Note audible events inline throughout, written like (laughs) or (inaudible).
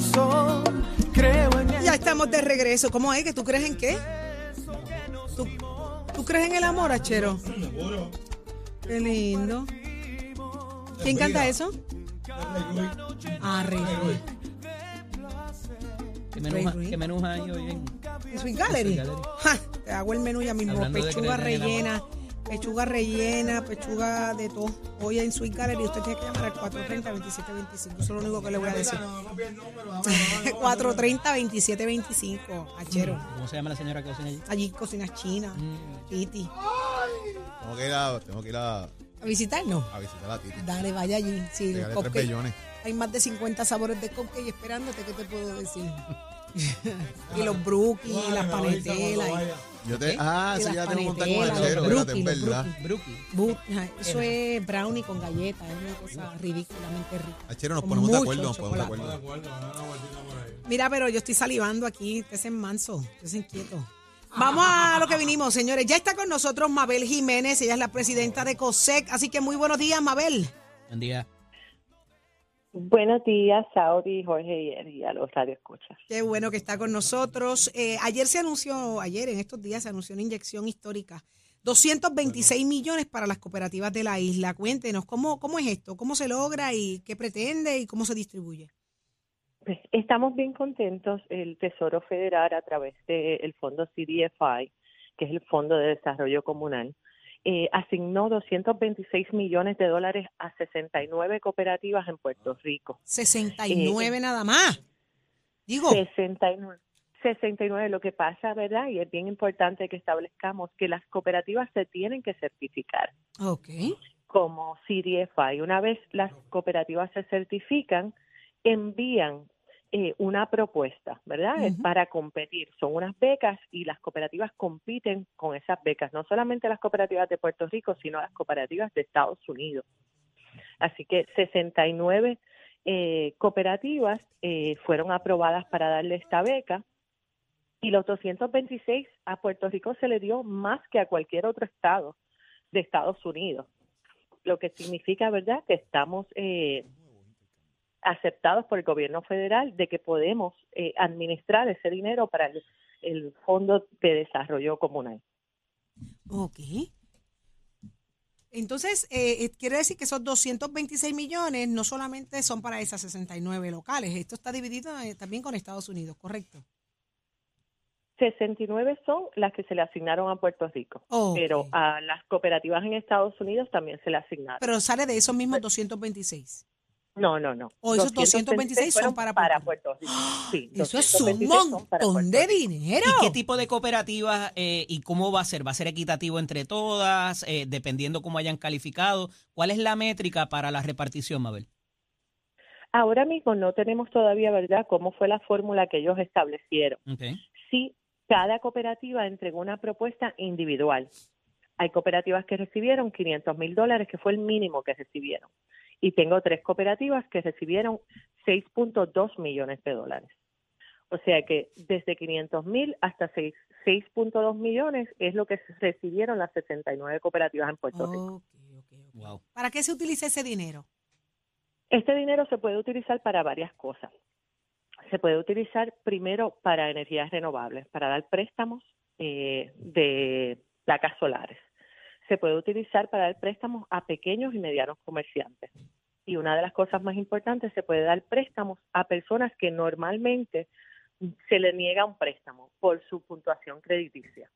Sin aviso. Creo en el Ya estamos de regreso. ¿Cómo es? ¿Que tú crees en qué? ¿Tú, tú crees en el amor, Achero? Qué lindo. ¿Quién canta eso? Ah, Rey Ruiz. ¿Qué menú, Rey ha- Ruiz. qué menú hay hoy en ¿En Sweet Gallery? Sweet Gallery. Ja, te hago el menú ya mismo. Hablando de Pechuga creer en el rellena, pechuga rellena, pechuga de todo. Hoy en Sweet Gallery usted tiene que llamar al 430-2725. Eso es lo único que le voy a decir. (laughs) 430-2725. Achero. ¿Cómo se llama la señora que cocina allí? Allí cocinas china. Mm. Titi. Tengo que ir a, tengo que ir a, ¿A visitarnos? a visitar a Titi. Dale, vaya allí. Sí, tres bellones. Hay más de 50 sabores de cupcake esperándote, ¿qué te puedo decir? (laughs) y los brookies, y las panetelas. Yo te, ah, y sí, ya tengo un contacto con los espérate, es verdad. Eso es brownie con galletas, es una cosa ridículamente rica. Achero, nos ponemos de acuerdo, nos ponemos de chocolate. acuerdo. Mira, pero yo estoy salivando aquí, usted es manso, usted es inquieto. Vamos a lo que vinimos, señores. Ya está con nosotros Mabel Jiménez, ella es la presidenta de COSEC, así que muy buenos días, Mabel. Buen día. Buenos días, Saudi, Jorge y a los radioescuchas. Qué bueno que está con nosotros. Eh, ayer se anunció, ayer en estos días se anunció una inyección histórica. 226 millones para las cooperativas de la isla. Cuéntenos, ¿cómo, ¿cómo es esto? ¿Cómo se logra y qué pretende y cómo se distribuye? Pues, estamos bien contentos. El Tesoro Federal, a través del fondo CDFI, que es el Fondo de Desarrollo Comunal, eh, asignó 226 millones de dólares a 69 cooperativas en Puerto Rico. 69 nada más. Digo, 69. 69, lo que pasa, ¿verdad? Y es bien importante que establezcamos que las cooperativas se tienen que certificar. ok. como CDFI. Una vez las cooperativas se certifican, envían eh, una propuesta, ¿verdad? Es. Para competir. Son unas becas y las cooperativas compiten con esas becas. No solamente las cooperativas de Puerto Rico, sino las cooperativas de Estados Unidos. Así que 69 eh, cooperativas eh, fueron aprobadas para darle esta beca y los 226 a Puerto Rico se le dio más que a cualquier otro estado de Estados Unidos lo que significa, ¿verdad?, que estamos eh, aceptados por el gobierno federal de que podemos eh, administrar ese dinero para el, el Fondo de Desarrollo Comunal. Ok. Entonces, eh, eh, quiere decir que esos 226 millones no solamente son para esas 69 locales, esto está dividido eh, también con Estados Unidos, ¿correcto? 69 son las que se le asignaron a Puerto Rico, pero a las cooperativas en Estados Unidos también se le asignaron. Pero sale de esos mismos 226. No, no, no. O esos 226 son fueron para para Puerto Puerto Rico. Sí, Eso es un 226 son para montón Puerto de dinero. ¿Y qué tipo de cooperativas eh, y cómo va a ser? ¿Va a ser equitativo entre todas, eh, dependiendo cómo hayan calificado? ¿Cuál es la métrica para la repartición, Mabel? Ahora mismo no tenemos todavía, ¿verdad?, cómo fue la fórmula que ellos establecieron. Okay. sí, cada cooperativa entregó una propuesta individual. Hay cooperativas que recibieron 500 mil dólares, que fue el mínimo que recibieron. Y tengo tres cooperativas que recibieron 6.2 millones de dólares. O sea que desde 500 mil hasta 6 6.2 millones es lo que recibieron las 69 cooperativas en Puerto Rico. Wow. ¿Para qué se utiliza ese dinero? Este dinero se puede utilizar para varias cosas. Se puede utilizar primero para energías renovables, para dar préstamos eh, de placas solares. Se puede utilizar para dar préstamos a pequeños y medianos comerciantes. y una de las cosas más importantes, se puede dar préstamos a personas que normalmente se le niega un préstamo por su puntuación crediticia.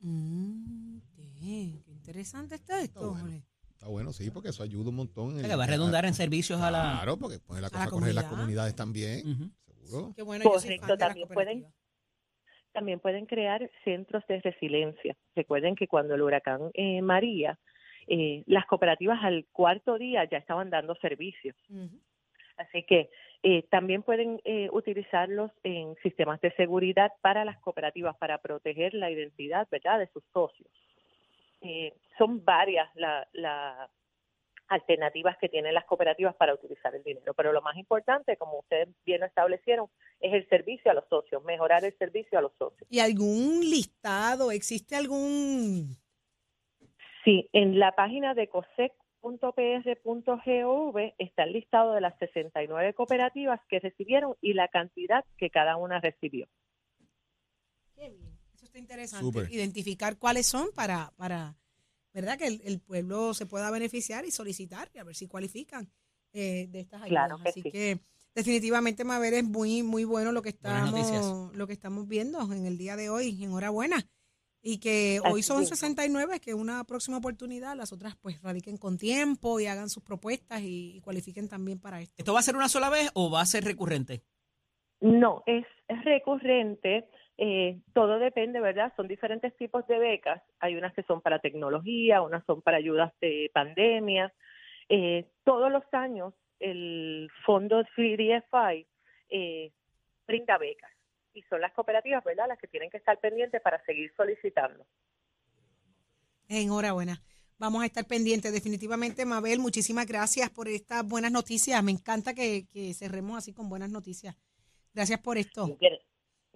Mm, qué qué interesante está esto. bueno. Jorge. Está bueno, sí, porque eso ayuda un montón. En va a redundar en servicios a la... Claro, porque pone la a cosa la a correr las comunidad. comunidades también. Seguro. Qué bueno, Correcto, también pueden-. También pueden crear centros de resiliencia. Recuerden que cuando el huracán eh, María, eh, las cooperativas al cuarto día ya estaban dando servicios. Así que eh, también pueden eh, utilizarlos en sistemas de seguridad para las cooperativas, para proteger la identidad ¿verdad? de sus socios. Eh, son varias la- las alternativas que tienen las cooperativas para utilizar el dinero, pero lo más importante, como ustedes bien lo establecieron, es el servicio a los socios, mejorar el servicio a los socios. ¿Y algún listado? ¿Existe algún...? Sí, en la página de cosec.pr.gov está el listado de las 69 cooperativas que recibieron y la cantidad que cada una recibió. Qué bien. Eso está interesante. Identificar cuáles son para, para ¿verdad? Que el, el pueblo se pueda beneficiar y solicitar y a ver si cualifican eh, de estas ayudas. Claro que Así sí. que definitivamente, Mabel, es muy, muy bueno lo que estamos, lo que estamos viendo en el día de hoy. Enhorabuena. Y que hoy son mismo. 69, que una próxima oportunidad, las otras pues radiquen con tiempo y hagan sus propuestas y, y cualifiquen también para esto. ¿Esto va a ser una sola vez o va a ser recurrente? No, es, es recurrente, eh, todo depende, ¿verdad? Son diferentes tipos de becas, hay unas que son para tecnología, unas son para ayudas de pandemia. Eh, todos los años el fondo 3DFI eh, brinda becas y son las cooperativas, ¿verdad?, las que tienen que estar pendientes para seguir solicitando. Enhorabuena. Vamos a estar pendientes. Definitivamente, Mabel, muchísimas gracias por estas buenas noticias. Me encanta que, que cerremos así con buenas noticias. Gracias por esto.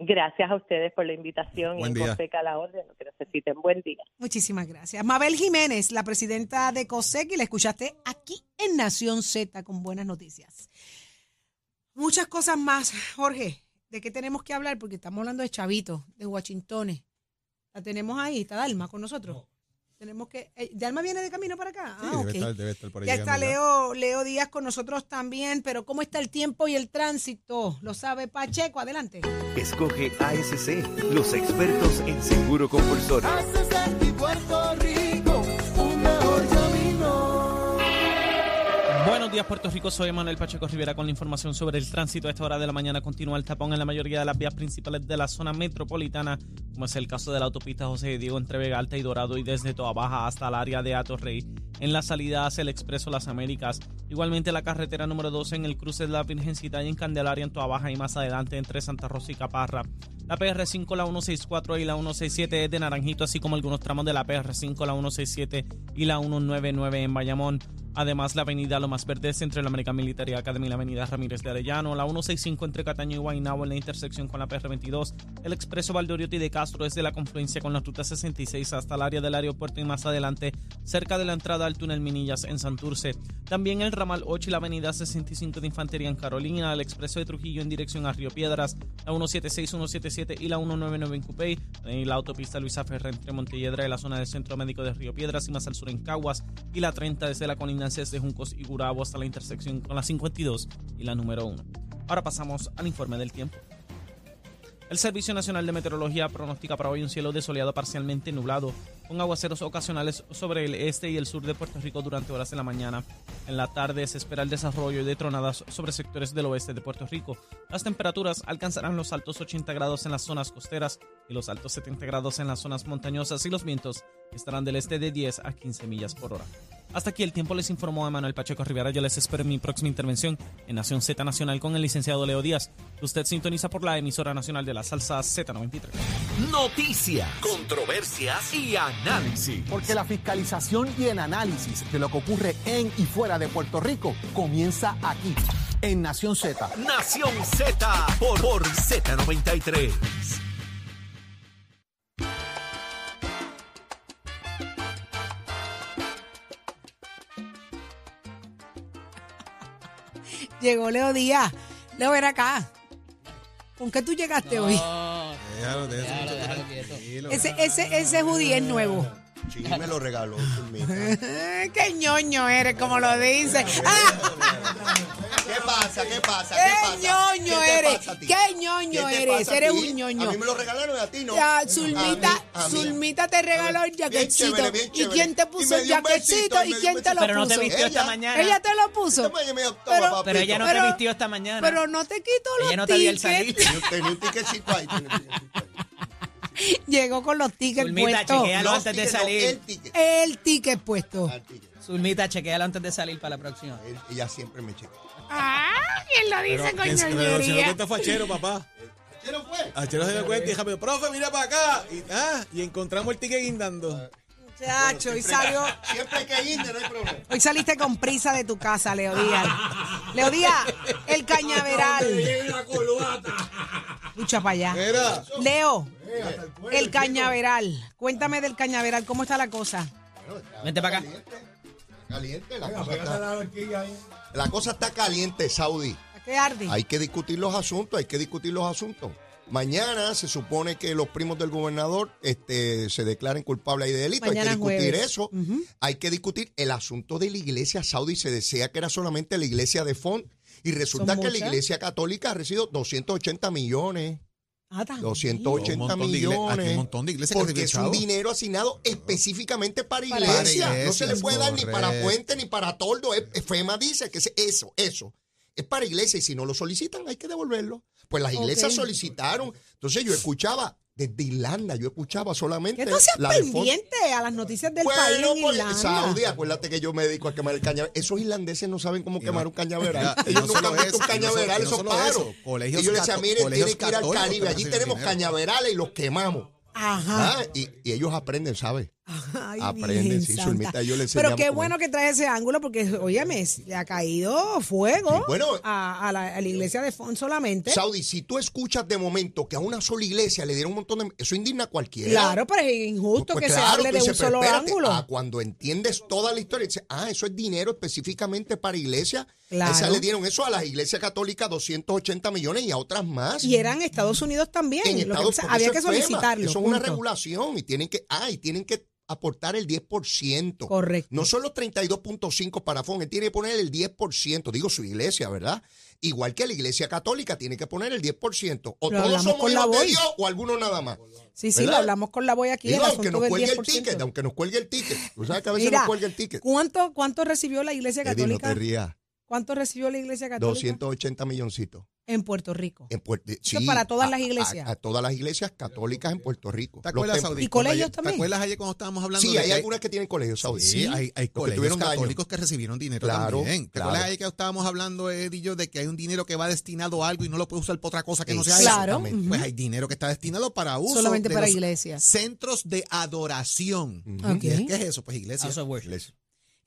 Gra- Gracias a ustedes por la invitación Buen y en Coseca a la orden, lo que necesiten. Buen día. Muchísimas gracias. Mabel Jiménez, la presidenta de COSEC, y la escuchaste aquí en Nación Z con buenas noticias. Muchas cosas más, Jorge. ¿De qué tenemos que hablar? Porque estamos hablando de chavitos, de Washingtones. La tenemos ahí, está Dalma con nosotros. Tenemos que. eh, ¿Dalma viene de camino para acá? Sí, ah, debe, ok. estar, debe estar por ahí. Ya está Leo, Leo Díaz con nosotros también, pero ¿cómo está el tiempo y el tránsito? Lo sabe Pacheco, adelante. Escoge ASC, los expertos en seguro compulsorio. De ti Puerto Rico Buenos días, Puerto Rico. Soy Manuel Pacheco Rivera con la información sobre el tránsito. A esta hora de la mañana continúa el tapón en la mayoría de las vías principales de la zona metropolitana, como es el caso de la autopista José de Diego entre Vega Alta y Dorado y desde Toa Baja hasta el área de Atorrey, en la salida hacia el Expreso Las Américas. Igualmente la carretera número 12 en el cruce de la Virgencita y en Candelaria en Toa Baja y más adelante entre Santa Rosa y Caparra. La PR5, la 164 y la 167 es de Naranjito, así como algunos tramos de la PR5, la 167 y la 199 en Bayamón. Además, la avenida Lomas Verdes entre la American Military Academy y la avenida Ramírez de Arellano, la 165 entre Cataño y Guaynabo en la intersección con la PR22, el expreso Valdoriotti de Castro desde la confluencia con la ruta 66 hasta el área del aeropuerto y más adelante, cerca de la entrada al túnel Minillas en Santurce. También el ramal 8 y la avenida 65 de Infantería en Carolina, el expreso de Trujillo en dirección a Río Piedras, la 176, 177 y la 199 en Cupey, y la autopista Luisa Ferrer entre Montelledra y la zona del Centro Médico de Río Piedras y más al sur en Caguas, y la 30 desde la colindancia de Juncos y Gurabo hasta la intersección con la 52 y la número 1. Ahora pasamos al informe del tiempo. El Servicio Nacional de Meteorología pronostica para hoy un cielo desoleado parcialmente nublado, con aguaceros ocasionales sobre el este y el sur de Puerto Rico durante horas de la mañana. En la tarde se espera el desarrollo de tronadas sobre sectores del oeste de Puerto Rico. Las temperaturas alcanzarán los altos 80 grados en las zonas costeras y los altos 70 grados en las zonas montañosas y los vientos estarán del este de 10 a 15 millas por hora. Hasta aquí el tiempo les informó Emanuel Pacheco Rivera. Yo les espero en mi próxima intervención en Nación Z Nacional con el licenciado Leo Díaz. Usted sintoniza por la emisora nacional de la salsa Z93. Noticias, controversias y análisis. Porque la fiscalización y el análisis de lo que ocurre en y fuera de Puerto Rico comienza aquí, en Nación Z. Nación Z por, por Z93. Llegó Leo Díaz. Leo, ven acá. ¿Con qué tú llegaste hoy? Déjalo, déjalo, tranquilo. Ese, ese, ese hoodie es nuevo. Sí, me lo regaló Zulmita. (laughs) Qué ñoño eres, como lo dice. ¿Qué pasa? ¿Qué pasa? Qué ¿Qué pasa? ñoño ¿Qué eres. pasa a ti? Qué ñoño ¿Qué eres. pasa a Eres ti? un ñoño. A mí me lo regalaron y a ti no. Ya, Zulmita, a mí. Zulmita te regaló el Bien jaquetcito. chévere, bien ¿Y quién te puso el jaquetito? y ¿Y me dio quién te lo besito. Pero no te puso? vistió esta Ella. mañana. Ella te lo puso. Toma, Pero- papito. Pero ella no te vistió esta mañana. Pero no te quito los Ella no te dio el salir. tickets. Tenía un- tiquecito ahí. Llegó con los tickets Zulmita, puestos. Los antes de tickets, no, salir. el ticket. El ticket puesto. Ah, el ticket. Zulmita, chequealo antes de salir para la próxima. Él- Ella siempre me checa. Ah, ¿quién lo dice con Pero si no ñoñería? cuenta fue Achero, papá. ¿Qué no fue? Achero se dio cuenta y dijo, profe, mira para acá. Y, ah, y encontramos el ticket guindando. Muchacho, hoy salió. (laughs) Siempre que guinde, no hay problema. Hoy saliste con prisa de tu casa, Leo Díaz. Leo Díaz, el cañaveral. Escucha para allá. Mira. Leo, el cañaveral. Cuéntame del cañaveral, ¿cómo está la cosa? Vente para acá. Caliente, la cosa está. La cosa está caliente, Saudi. ¿A qué arde? Hay que discutir los asuntos, hay que discutir los asuntos. Mañana se supone que los primos del gobernador este, se declaren culpables ahí de delito. Mañana hay que discutir jueves. eso. Hay que discutir el asunto de la iglesia saudí. Se decía que era solamente la iglesia de Font. Y resulta que la iglesia católica ha recibido 280 millones. Ah, también. 280 Un montón de igle- millones. hay un montón de iglesias que Porque es un dinero asignado específicamente para Para iglesia. iglesias, no se le puede dar ni para puente ni para toldo. Es- FEMA dice que es eso, eso. Es para iglesia y si no lo solicitan hay que devolverlo. Pues las iglesias solicitaron. Entonces yo escuchaba desde Irlanda, yo escuchaba solamente ¿Qué tú seas la pendiente a las noticias del Bueno, país en pues, Irlanda? Saudi, acuérdate que yo me dedico a quemar el cañaveral. Esos irlandeses no saben cómo Y quemar no- un cañaveral. Y Ellos no nunca han visto un no cañaveral, no esos paros. y yo les decía, miren, tienen que ir al Caribe. Allí tenemos dinero. cañaverales y los quemamos. Ajá. Ah, y, y ellos aprenden, ¿sabes? Ay, Aprenden, sí. Zulmita, yo le Pero qué bueno que trae ese ángulo porque, óyeme, le ha caído fuego Sí, bueno. a, a la, a la iglesia de Font solamente. Saudi, si tú escuchas de momento que a una sola iglesia le dieron un montón de... Eso indigna a cualquiera. Claro, pero es injusto Pues que claro, se hable de un dices, solo espérate, ángulo. ah, cuando entiendes toda la historia, dices, ah, eso es dinero específicamente para iglesia. Claro. Esa le dieron eso a las iglesias católicas, 280 millones y a otras más. Y eran Estados Unidos también. en que Estados había que solicitarlo. Eso es una regulación y tienen que, ah, y tienen que aportar el 10%. Correcto. No son los 32.5 para FON, él tiene que poner el 10%, digo su iglesia, ¿verdad? Igual que la iglesia católica tiene que poner el 10%. O Lo todos somos hijos de. Dios o algunos nada más. Sí, sí, ¿verdad? lo hablamos con la voy aquí. Digo, el aunque nos cuelgue el 10%. ticket, aunque nos cuelgue el ticket. Tú sabes que a veces Mira, nos cuelga el ticket. ¿Cuánto, ¿Cuánto recibió la iglesia Eddie, no católica? te rías. ¿Cuánto recibió la iglesia católica 280 milloncitos. en Puerto Rico? En Puerto, Eso es para todas a- las iglesias. A, todas las iglesias católicas en Puerto Rico. ¿Te Los acuerdas. Saudi? ¿Y colegios ayer- también? ¿Te acuerdas ayer cuando estábamos hablando Sí, de hay que algunas que tienen colegios, Saudi. Sí, hay, hay colegios daño. católicos que recibieron dinero Claro, también. ¿Te claro. acuerdas ayer que estábamos hablando, Ed y yo, de que hay un dinero que va destinado a algo y no lo puede usar para otra cosa que no sea eso? Claro. Exactamente. Pues hay dinero que está destinado para uso Solamente de para los iglesias. Centros de adoración. Ok. ¿Y es- ¿Qué es eso? Pues iglesia. House of worship. Iglesia.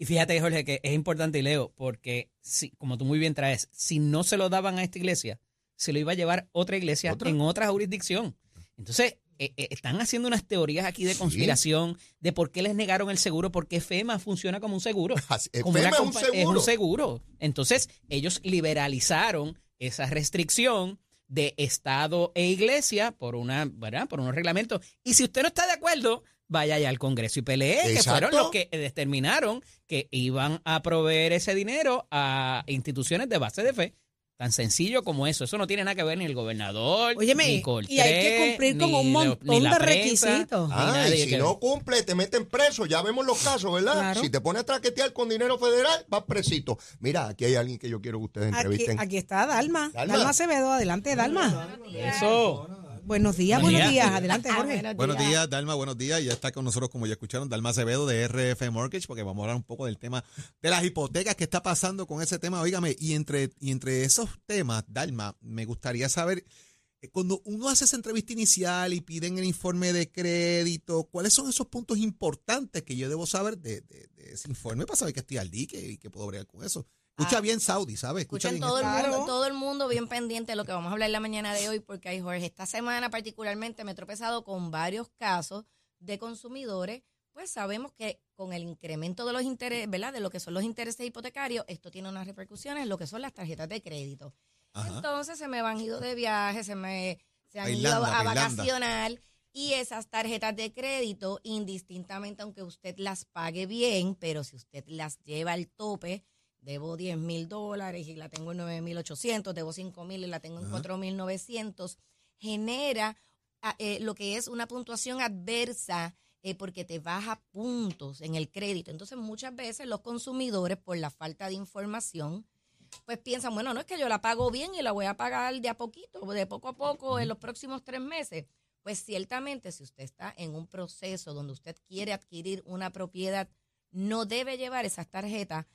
Y fíjate, Jorge, que es importante, y leo, porque si, como tú muy bien traes, si no se lo daban a esta iglesia, se lo iba a llevar otra iglesia ¿Otra? en otra jurisdicción. Entonces, eh, eh, están haciendo unas teorías aquí de conspiración de por qué les negaron el seguro, porque FEMA funciona como un seguro. (laughs) Como FEMA un seguro. Es un seguro. Entonces, ellos liberalizaron esa restricción de Estado e Iglesia por una, ¿verdad? Por unos reglamentos. Y si usted no está de acuerdo, vaya allá al Congreso y pelee, que fueron los que determinaron que iban a proveer ese dinero a instituciones de base de fe. Tan sencillo como eso. Eso no tiene nada que ver ni el gobernador, Óyeme, ni y Coltré, hay que cumplir con ni un montón de requisitos. Ah, y si que- no cumple, te meten preso. Ya vemos los casos, ¿verdad? Claro. Si te pones a traquetear con dinero federal, vas presito. Mira, aquí hay alguien que yo quiero que ustedes Aquí, entrevisten. aquí está Dalma. Dalma. Dalma Acevedo. Adelante, Dalma. Eso. Buenos días, Buenos buenos días. días. Adelante, Jorge. Buenos días, Dalma, buenos días. Ya está con nosotros, como ya escucharon, Dalma Acevedo de RF Mortgage, porque vamos a hablar un poco del tema de las hipotecas, qué está pasando con ese tema. Óigame, y entre, y entre esos temas, Dalma, me gustaría saber, eh, cuando uno hace esa entrevista inicial y piden el informe de crédito, ¿cuáles son esos puntos importantes que yo debo saber de, de- de ese informe para saber que estoy al dique y que puedo bregar con eso? Escucha Ah. bien, Saudi, ¿sabes? Escucha bien todo el mundo, todo el mundo bien pendiente de lo que vamos a hablar la mañana de hoy, porque hay Jorge, esta semana particularmente me he tropezado con varios casos de consumidores, pues sabemos que con el incremento de los intereses, ¿verdad? De lo que son los intereses hipotecarios, esto tiene unas repercusiones en lo que son las tarjetas de crédito. Ajá. Entonces se me van ido de viaje, se me se han ido a, a vacacionar. Y esas tarjetas de crédito, indistintamente, aunque usted las pague bien, pero si usted las lleva al tope, debo 10 mil dólares y la tengo en 9 mil 800, debo 5 mil y la tengo en Ajá. 4 mil 900, genera ah, eh, lo que es una puntuación adversa eh, porque te baja puntos en el crédito. Entonces, muchas veces los consumidores, por la falta de información, pues piensan, bueno, no es que yo la pago bien y la voy a pagar de a poquito, de poco a poco en los próximos tres meses. Pues ciertamente, si usted está en un proceso donde usted quiere adquirir una propiedad, no debe llevar esas tarjetas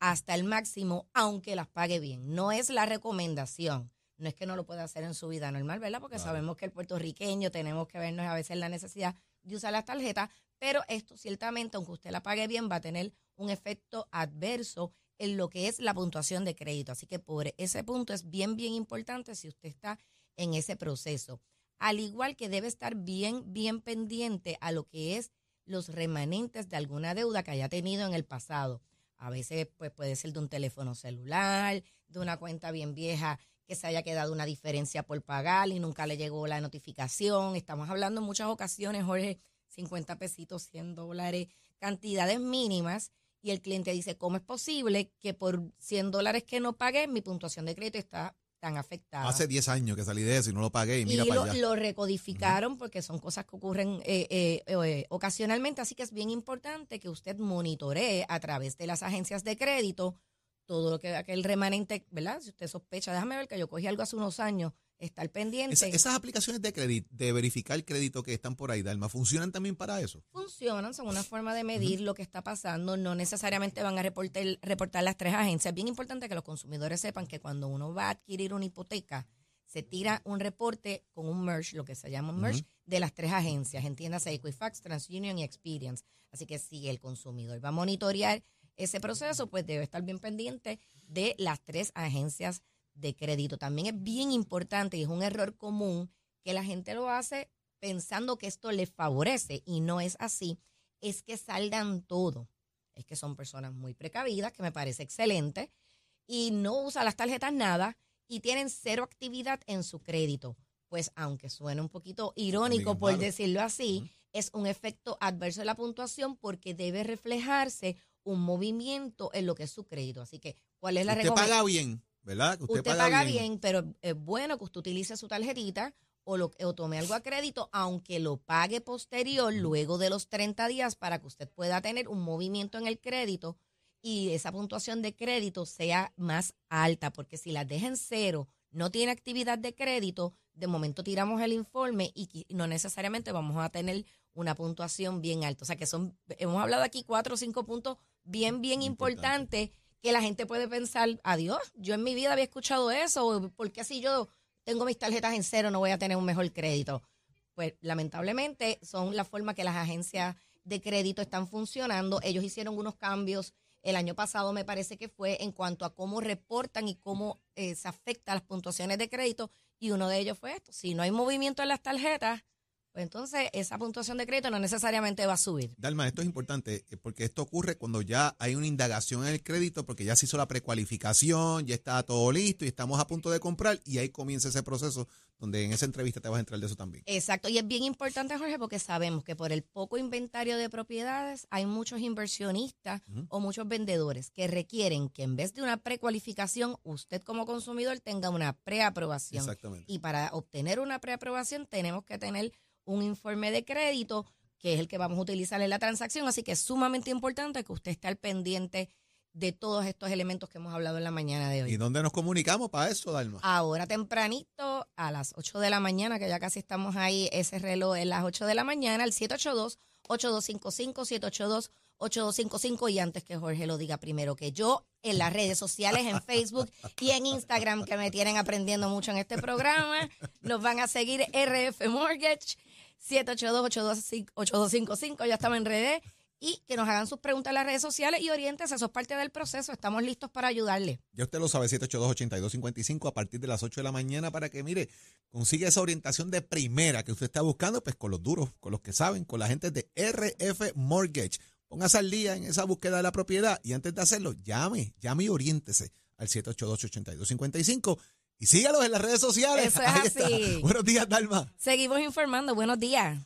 hasta el máximo, aunque las pague bien. No es la recomendación. No es que no lo pueda hacer en su vida normal, ¿verdad? Porque sabemos que el puertorriqueño tenemos que vernos a veces la necesidad de usar las tarjetas, pero esto ciertamente, aunque usted la pague bien, va a tener un efecto adverso en lo que es la puntuación de crédito. Así que por ese punto es bien, bien importante si usted está en ese proceso. Al igual que debe estar bien, bien pendiente a lo que es los remanentes de alguna deuda que haya tenido en el pasado. A veces pues, puede ser de un teléfono celular, de una cuenta bien vieja que se haya quedado una diferencia por pagar y nunca le llegó la notificación. Estamos hablando en muchas ocasiones, Jorge, 50 pesitos, 100 dólares, cantidades mínimas. Y el cliente dice, ¿cómo es posible que por 100 dólares que no pagué, mi puntuación de crédito está tan afectada? Hace 10 años que salí de eso y no lo pagué y mira y para lo, allá. lo recodificaron porque son cosas que ocurren eh, eh, eh, ocasionalmente, así que es bien importante que usted monitoree a través de las agencias de crédito todo lo que aquel remanente, ¿verdad? Si usted sospecha, déjame ver que yo cogí algo hace unos años, estar pendiente. Esa- esas aplicaciones de crédito, de verificar crédito que están por ahí, Dalma, ¿funcionan también para eso? funcionan, son una forma de medir lo que está pasando, no necesariamente van a reportar, reportar las tres agencias. Es bien importante que los consumidores sepan que cuando uno va a adquirir una hipoteca, se tira un reporte con un merge, lo que se llama un merge, de las tres agencias, entiéndase Equifax, TransUnion y Experience. Así que si el consumidor va a monitorear ese proceso, pues debe estar bien pendiente de las tres agencias de crédito. También es bien importante y es un error común que la gente lo hace pensando que esto le favorece y no es así, es que saldan todo. Es que son personas muy precavidas, que me parece excelente, y no usan las tarjetas nada y tienen cero actividad en su crédito. Pues aunque suene un poquito irónico por malo. decirlo así, es un efecto adverso de la puntuación porque debe reflejarse un movimiento en lo que es su crédito. Así que, ¿cuál es la recomendación? paga bien, ¿verdad? Que Usted, paga, bien. pero es bueno que usted utilice su tarjetita o, lo, o tome algo a crédito, aunque lo pague posterior, luego de los 30 días, para que usted pueda tener un movimiento en el crédito y esa puntuación de crédito sea más alta, porque si la deja en cero, no tiene actividad de crédito, de momento tiramos el informe y no necesariamente vamos a tener una puntuación bien alta. O sea que son, hemos hablado aquí cuatro o cinco puntos bien, bien importantes que la gente puede pensar, adiós, yo en mi vida había escuchado eso, o ¿por qué si yo tengo mis tarjetas en cero no voy a tener un mejor crédito? Pues lamentablemente son la forma que las agencias de crédito están funcionando. Ellos hicieron unos cambios el año pasado, me parece que fue en cuanto a cómo reportan y cómo eh, se afecta las puntuaciones de crédito. Y uno de ellos fue esto. Si no hay movimiento en las tarjetas, pues entonces esa puntuación de crédito no necesariamente va a subir. Dalma, esto es importante eh, porque esto ocurre cuando ya hay una indagación en el crédito, porque ya se hizo la precualificación, ya está todo listo y estamos a punto de comprar y ahí comienza ese proceso donde en esa entrevista te vas a entrar de eso también. Exacto, y es bien importante, Jorge, porque sabemos que por el poco inventario de propiedades hay muchos inversionistas o muchos vendedores que requieren que en vez de una precualificación, usted como consumidor tenga una preaprobación. Exactamente. Y para obtener una preaprobación tenemos que tener un informe de crédito que es el que vamos a utilizar en la transacción, así que es sumamente importante que usted esté al pendiente de todos estos elementos que hemos hablado en la mañana de hoy. ¿Y dónde nos comunicamos para eso, Dalma? Ahora tempranito, a las 8 de la mañana, que ya casi estamos ahí, ese reloj es las 8 de la mañana, al 782-8255, 782-8255. Y antes que Jorge lo diga primero que yo, en las redes sociales, en Facebook y en Instagram, que me tienen aprendiendo mucho en este programa, nos van a seguir RF Mortgage, 782-8255, ya estamos en redes. Y que nos hagan sus preguntas en las redes sociales y oriéntese, eso es parte del proceso, estamos listos para ayudarle. Ya usted lo sabe, 782-8255 a partir de las 8 de la mañana para que, mire, consiga esa orientación de primera que usted está buscando, pues con los duros, con los que saben, con la gente de RF Mortgage. Póngase al día en esa búsqueda de la propiedad y antes de hacerlo, llame, llame y oriéntese al 782-8255 Y sígalos en las redes sociales. Eso es Ahí está. así. Buenos días, Dalma. Seguimos informando. Buenos días.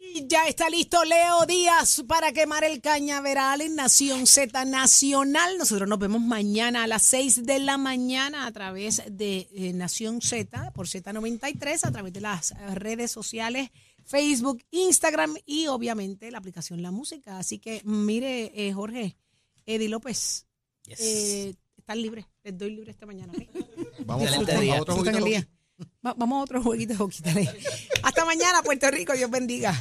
Y ya está listo Leo Díaz para quemar el cañaveral en Nación Z Nacional. Nosotros nos vemos mañana a las 6 de la mañana a través de eh, Nación Z por Z93, a través de las redes sociales, Facebook, Instagram y obviamente la aplicación La Música. Así que mire, eh, Jorge, Eddie López, eh, están libres. Les doy libre esta mañana. ¿ok? (laughs) Vamos a- a otro juguito el día. Va- vamos a otro jueguito de hockey, dale. (laughs) Hasta mañana, Puerto Rico. Dios bendiga.